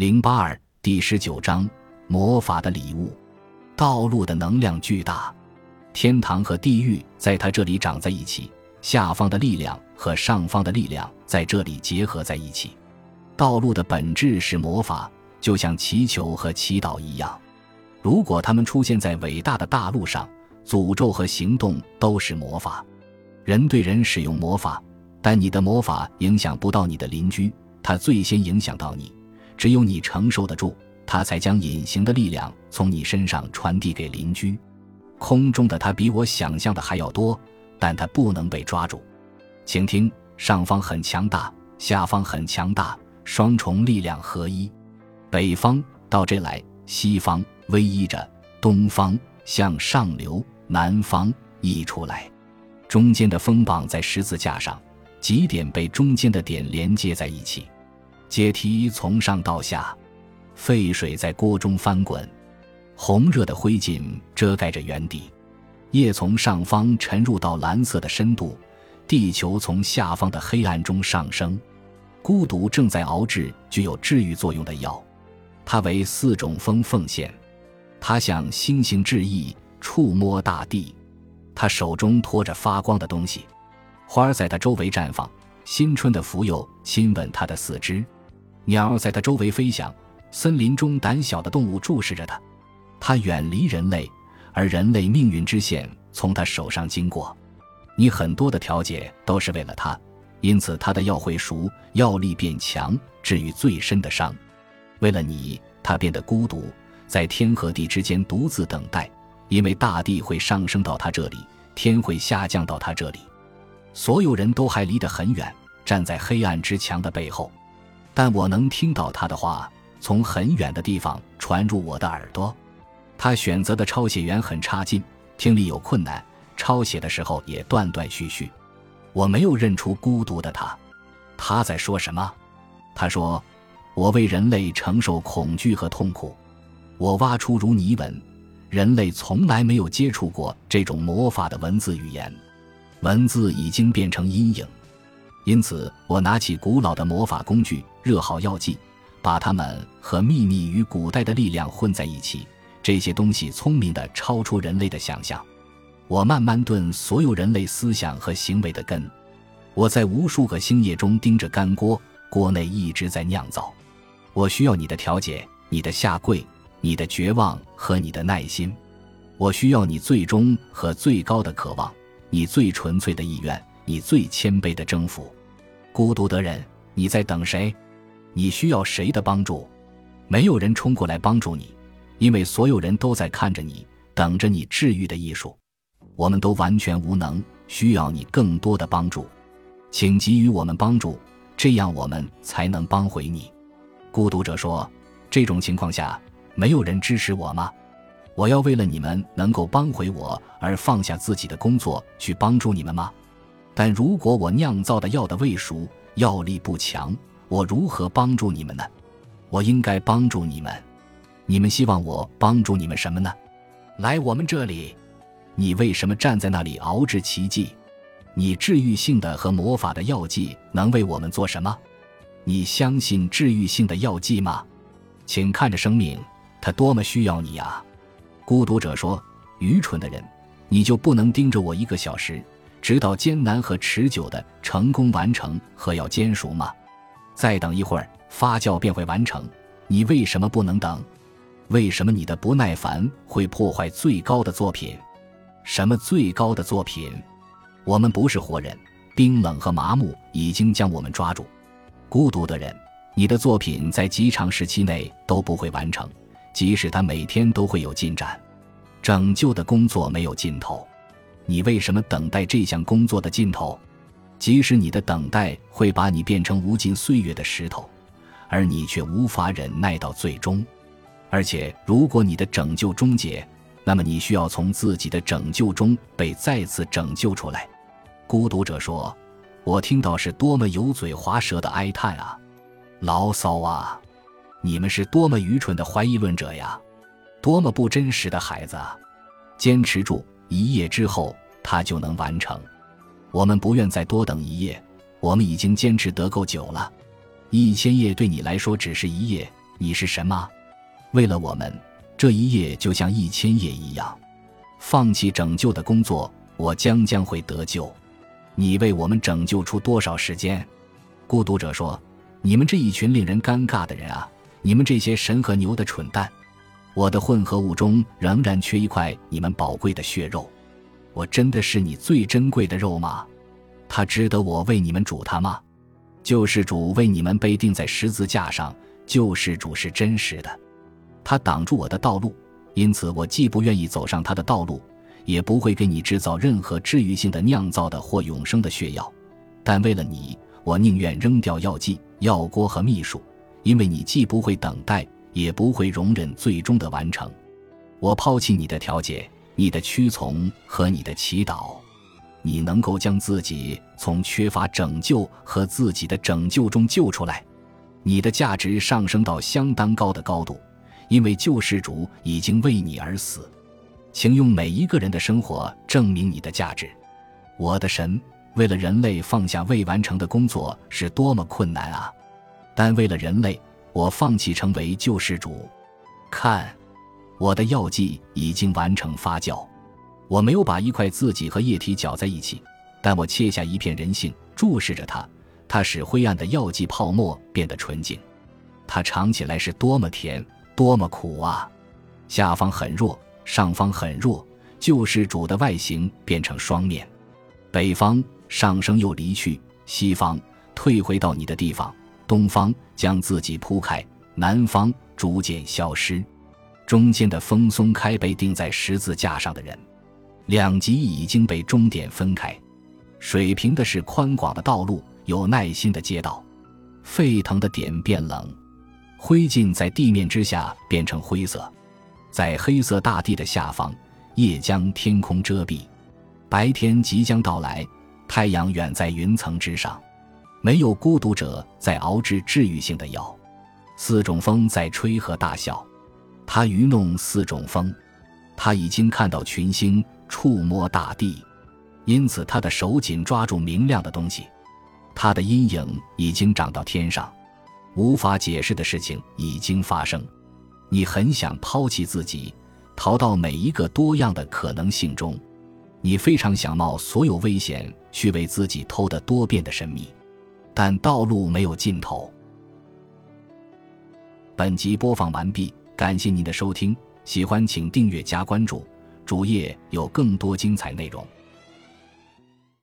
零八二第十九章魔法的礼物。道路的能量巨大，天堂和地狱在他这里长在一起，下方的力量和上方的力量在这里结合在一起。道路的本质是魔法，就像祈求和祈祷一样。如果他们出现在伟大的大陆上，诅咒和行动都是魔法。人对人使用魔法，但你的魔法影响不到你的邻居，他最先影响到你。只有你承受得住，他才将隐形的力量从你身上传递给邻居。空中的他比我想象的还要多，但他不能被抓住。请听：上方很强大，下方很强大，双重力量合一。北方到这来，西方偎依着，东方向上流，南方溢出来。中间的风绑在十字架上，几点被中间的点连接在一起。阶梯从上到下，沸水在锅中翻滚，红热的灰烬遮盖着原地。夜从上方沉入到蓝色的深度，地球从下方的黑暗中上升。孤独正在熬制具有治愈作用的药，它为四种风奉献。他向星星致意，触摸大地。他手中托着发光的东西，花儿在他周围绽放。新春的蜉蝣亲吻他的四肢。鸟在它周围飞翔，森林中胆小的动物注视着它。它远离人类，而人类命运之线从它手上经过。你很多的调节都是为了它，因此它的药会熟，药力变强，治愈最深的伤。为了你，它变得孤独，在天和地之间独自等待，因为大地会上升到它这里，天会下降到它这里。所有人都还离得很远，站在黑暗之墙的背后。但我能听到他的话从很远的地方传入我的耳朵。他选择的抄写员很差劲，听力有困难，抄写的时候也断断续续。我没有认出孤独的他。他在说什么？他说：“我为人类承受恐惧和痛苦。”我挖出如泥纹，人类从来没有接触过这种魔法的文字语言，文字已经变成阴影。因此，我拿起古老的魔法工具，热好药剂，把它们和秘密与古代的力量混在一起。这些东西聪明的超出人类的想象。我慢慢炖所有人类思想和行为的根。我在无数个星夜中盯着干锅，锅内一直在酿造。我需要你的调解，你的下跪，你的绝望和你的耐心。我需要你最终和最高的渴望，你最纯粹的意愿。你最谦卑的征服，孤独的人，你在等谁？你需要谁的帮助？没有人冲过来帮助你，因为所有人都在看着你，等着你治愈的艺术。我们都完全无能，需要你更多的帮助，请给予我们帮助，这样我们才能帮回你。孤独者说：“这种情况下，没有人支持我吗？我要为了你们能够帮回我而放下自己的工作去帮助你们吗？”但如果我酿造的药的未熟，药力不强，我如何帮助你们呢？我应该帮助你们。你们希望我帮助你们什么呢？来我们这里。你为什么站在那里熬制奇迹？你治愈性的和魔法的药剂能为我们做什么？你相信治愈性的药剂吗？请看着生命，它多么需要你啊！孤独者说：“愚蠢的人，你就不能盯着我一个小时？”直到艰难和持久的成功完成和要煎熟吗？再等一会儿，发酵便会完成。你为什么不能等？为什么你的不耐烦会破坏最高的作品？什么最高的作品？我们不是活人，冰冷和麻木已经将我们抓住。孤独的人，你的作品在极长时期内都不会完成，即使它每天都会有进展。拯救的工作没有尽头。你为什么等待这项工作的尽头？即使你的等待会把你变成无尽岁月的石头，而你却无法忍耐到最终。而且，如果你的拯救终结，那么你需要从自己的拯救中被再次拯救出来。孤独者说：“我听到是多么油嘴滑舌的哀叹啊，牢骚啊！你们是多么愚蠢的怀疑论者呀，多么不真实的孩子啊！坚持住。”一夜之后，它就能完成。我们不愿再多等一夜，我们已经坚持得够久了。一千夜对你来说只是一夜，你是什么？为了我们，这一夜就像一千夜一样。放弃拯救的工作，我将将会得救。你为我们拯救出多少时间？孤独者说：“你们这一群令人尴尬的人啊！你们这些神和牛的蠢蛋！我的混合物中仍然缺一块你们宝贵的血肉。我真的是你最珍贵的肉吗？它值得我为你们煮它吗？救世主为你们被钉在十字架上，救世主是真实的。他挡住我的道路。”因此，我既不愿意走上他的道路，也不会给你制造任何治愈性的、酿造的或永生的血药。但为了你，我宁愿扔掉药剂、药锅和秘书，因为你既不会等待，也不会容忍最终的完成。我抛弃你的调解、你的屈从和你的祈祷。你能够将自己从缺乏拯救和自己的拯救中救出来，你的价值上升到相当高的高度。因为救世主已经为你而死，请用每一个人的生活证明你的价值。我的神，为了人类放下未完成的工作是多么困难啊！但为了人类，我放弃成为救世主。看，我的药剂已经完成发酵。我没有把一块自己和液体搅在一起，但我切下一片人性，注视着它，它使灰暗的药剂泡沫变得纯净。它尝起来是多么甜！多么苦啊！下方很弱，上方很弱。救世主的外形变成双面，北方上升又离去，西方退回到你的地方，东方将自己铺开，南方逐渐消失。中间的风松开被钉在十字架上的人，两极已经被终点分开。水平的是宽广的道路，有耐心的街道，沸腾的点变冷。灰烬在地面之下变成灰色，在黑色大地的下方，夜将天空遮蔽，白天即将到来，太阳远在云层之上，没有孤独者在熬制治愈性的药，四种风在吹和大笑，他愚弄四种风，他已经看到群星，触摸大地，因此他的手紧抓住明亮的东西，他的阴影已经长到天上。无法解释的事情已经发生，你很想抛弃自己，逃到每一个多样的可能性中，你非常想冒所有危险去为自己偷得多变的神秘，但道路没有尽头。本集播放完毕，感谢您的收听，喜欢请订阅加关注，主页有更多精彩内容。